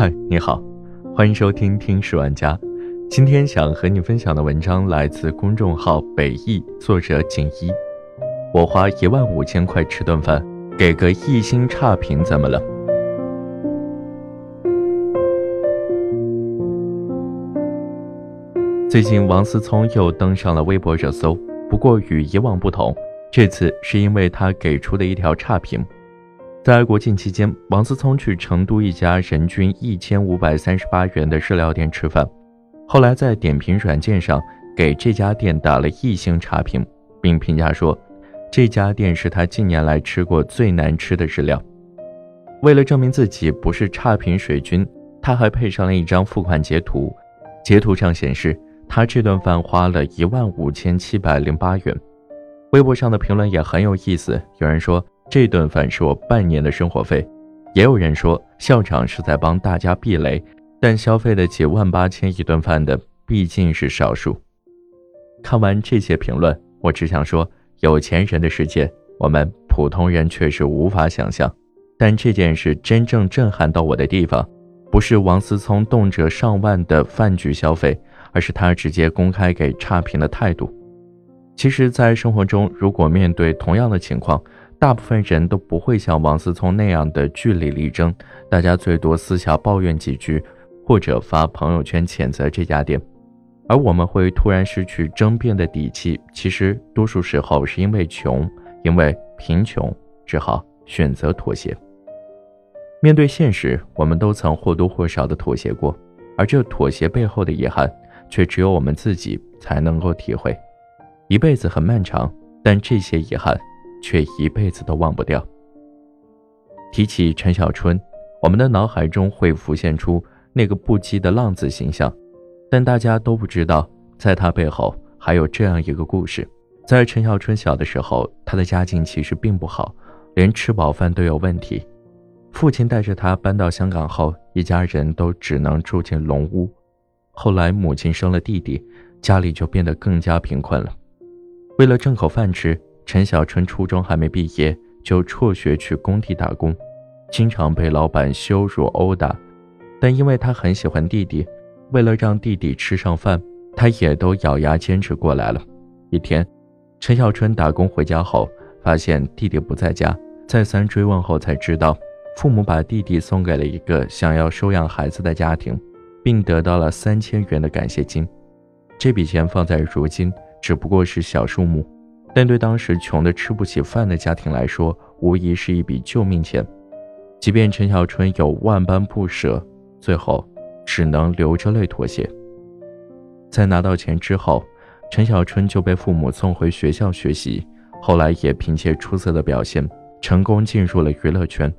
嗨，你好，欢迎收听《听十万家》。今天想和你分享的文章来自公众号“北艺”，作者锦衣。我花一万五千块吃顿饭，给个一星差评，怎么了？最近王思聪又登上了微博热搜，不过与以往不同，这次是因为他给出的一条差评。在国庆期间，王思聪去成都一家人均一千五百三十八元的日料店吃饭，后来在点评软件上给这家店打了一星差评，并评价说，这家店是他近年来吃过最难吃的日料。为了证明自己不是差评水军，他还配上了一张付款截图，截图上显示他这顿饭花了一万五千七百零八元。微博上的评论也很有意思，有人说。这顿饭是我半年的生活费，也有人说校长是在帮大家避雷，但消费得起万八千一顿饭的毕竟是少数。看完这些评论，我只想说，有钱人的世界，我们普通人确实无法想象。但这件事真正震撼到我的地方，不是王思聪动辄上万的饭局消费，而是他直接公开给差评的态度。其实，在生活中，如果面对同样的情况，大部分人都不会像王思聪那样的据理力争，大家最多私下抱怨几句，或者发朋友圈谴责这家店，而我们会突然失去争辩的底气。其实多数时候是因为穷，因为贫穷，只好选择妥协。面对现实，我们都曾或多或少的妥协过，而这妥协背后的遗憾，却只有我们自己才能够体会。一辈子很漫长，但这些遗憾。却一辈子都忘不掉。提起陈小春，我们的脑海中会浮现出那个不羁的浪子形象，但大家都不知道，在他背后还有这样一个故事：在陈小春小的时候，他的家境其实并不好，连吃饱饭都有问题。父亲带着他搬到香港后，一家人都只能住进笼屋。后来母亲生了弟弟，家里就变得更加贫困了。为了挣口饭吃。陈小春初中还没毕业就辍学去工地打工，经常被老板羞辱殴打，但因为他很喜欢弟弟，为了让弟弟吃上饭，他也都咬牙坚持过来了。一天，陈小春打工回家后，发现弟弟不在家，再三追问后才知道，父母把弟弟送给了一个想要收养孩子的家庭，并得到了三千元的感谢金。这笔钱放在如今只不过是小数目。但对当时穷得吃不起饭的家庭来说，无疑是一笔救命钱。即便陈小春有万般不舍，最后只能流着泪妥协。在拿到钱之后，陈小春就被父母送回学校学习，后来也凭借出色的表现，成功进入了娱乐圈。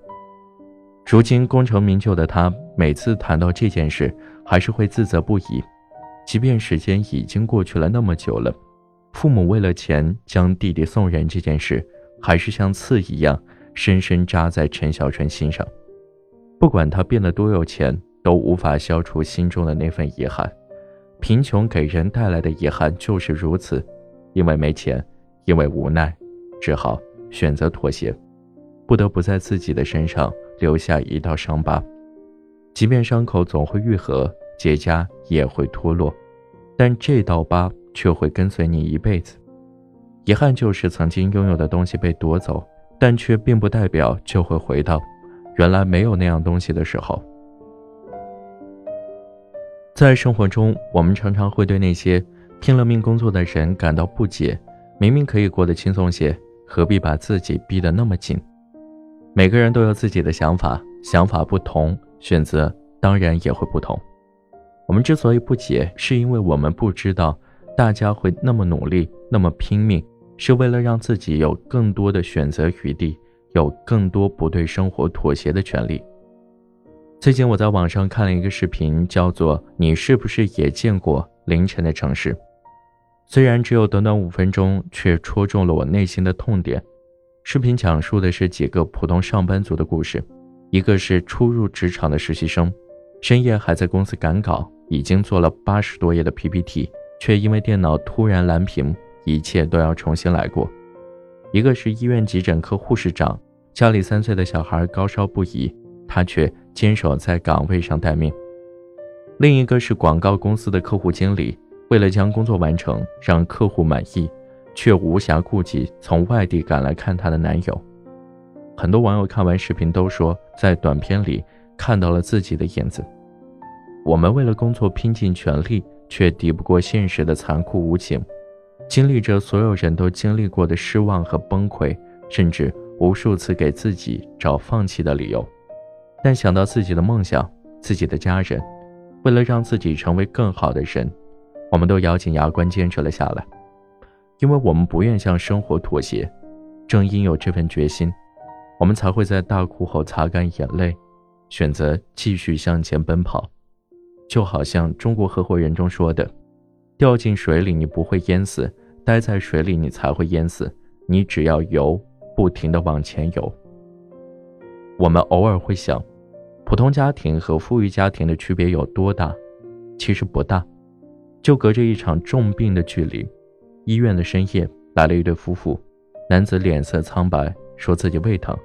如今功成名就的他，每次谈到这件事，还是会自责不已。即便时间已经过去了那么久了。父母为了钱将弟弟送人这件事，还是像刺一样深深扎在陈小春心上。不管他变得多有钱，都无法消除心中的那份遗憾。贫穷给人带来的遗憾就是如此，因为没钱，因为无奈，只好选择妥协，不得不在自己的身上留下一道伤疤。即便伤口总会愈合，结痂也会脱落，但这道疤。却会跟随你一辈子。遗憾就是曾经拥有的东西被夺走，但却并不代表就会回到原来没有那样东西的时候。在生活中，我们常常会对那些拼了命工作的人感到不解：明明可以过得轻松些，何必把自己逼得那么紧？每个人都有自己的想法，想法不同，选择当然也会不同。我们之所以不解，是因为我们不知道。大家会那么努力，那么拼命，是为了让自己有更多的选择余地，有更多不对生活妥协的权利。最近我在网上看了一个视频，叫做《你是不是也见过凌晨的城市》？虽然只有短短五分钟，却戳中了我内心的痛点。视频讲述的是几个普通上班族的故事，一个是初入职场的实习生，深夜还在公司赶稿，已经做了八十多页的 PPT。却因为电脑突然蓝屏，一切都要重新来过。一个是医院急诊科护士长，家里三岁的小孩高烧不已，他却坚守在岗位上待命。另一个是广告公司的客户经理，为了将工作完成，让客户满意，却无暇顾及从外地赶来看她的男友。很多网友看完视频都说，在短片里看到了自己的影子。我们为了工作拼尽全力，却抵不过现实的残酷无情，经历着所有人都经历过的失望和崩溃，甚至无数次给自己找放弃的理由。但想到自己的梦想、自己的家人，为了让自己成为更好的人，我们都咬紧牙关坚持了下来，因为我们不愿向生活妥协。正因有这份决心。我们才会在大哭后擦干眼泪，选择继续向前奔跑。就好像《中国合伙人》中说的：“掉进水里你不会淹死，待在水里你才会淹死。你只要游，不停地往前游。”我们偶尔会想，普通家庭和富裕家庭的区别有多大？其实不大，就隔着一场重病的距离。医院的深夜来了一对夫妇，男子脸色苍白，说自己胃疼。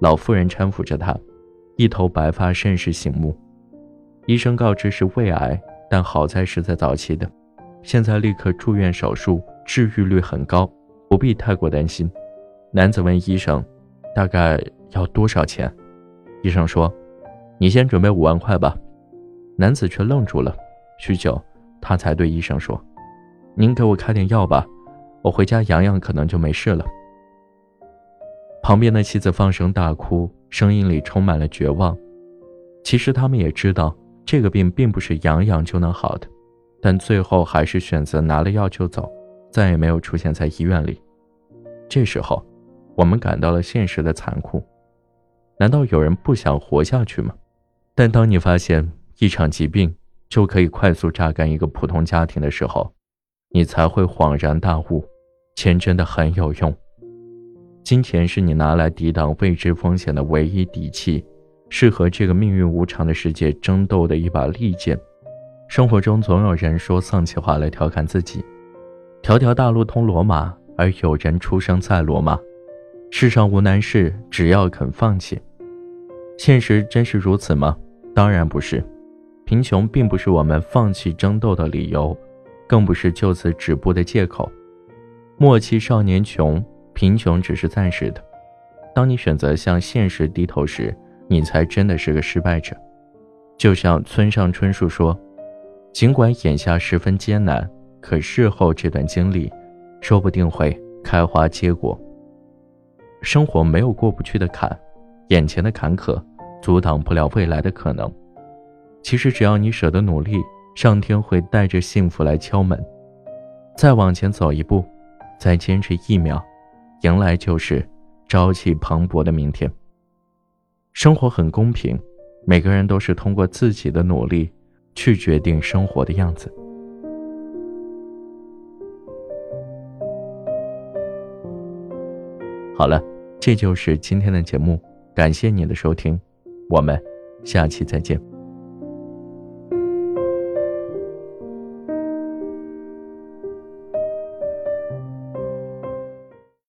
老妇人搀扶着他，一头白发甚是醒目。医生告知是胃癌，但好在是在早期的，现在立刻住院手术，治愈率很高，不必太过担心。男子问医生：“大概要多少钱？”医生说：“你先准备五万块吧。”男子却愣住了，许久，他才对医生说：“您给我开点药吧，我回家养养，可能就没事了。”旁边的妻子放声大哭，声音里充满了绝望。其实他们也知道，这个病并不是养养就能好的，但最后还是选择拿了药就走，再也没有出现在医院里。这时候，我们感到了现实的残酷。难道有人不想活下去吗？但当你发现一场疾病就可以快速榨干一个普通家庭的时候，你才会恍然大悟：钱真的很有用。金钱是你拿来抵挡未知风险的唯一底气，是和这个命运无常的世界争斗的一把利剑。生活中总有人说丧气话来调侃自己：“条条大路通罗马，而有人出生在罗马。”世上无难事，只要肯放弃。现实真是如此吗？当然不是。贫穷并不是我们放弃争斗的理由，更不是就此止步的借口。莫欺少年穷。贫穷只是暂时的，当你选择向现实低头时，你才真的是个失败者。就像村上春树说：“尽管眼下十分艰难，可事后这段经历，说不定会开花结果。”生活没有过不去的坎，眼前的坎坷阻挡不了未来的可能。其实只要你舍得努力，上天会带着幸福来敲门。再往前走一步，再坚持一秒。迎来就是朝气蓬勃的明天。生活很公平，每个人都是通过自己的努力去决定生活的样子。好了，这就是今天的节目，感谢你的收听，我们下期再见。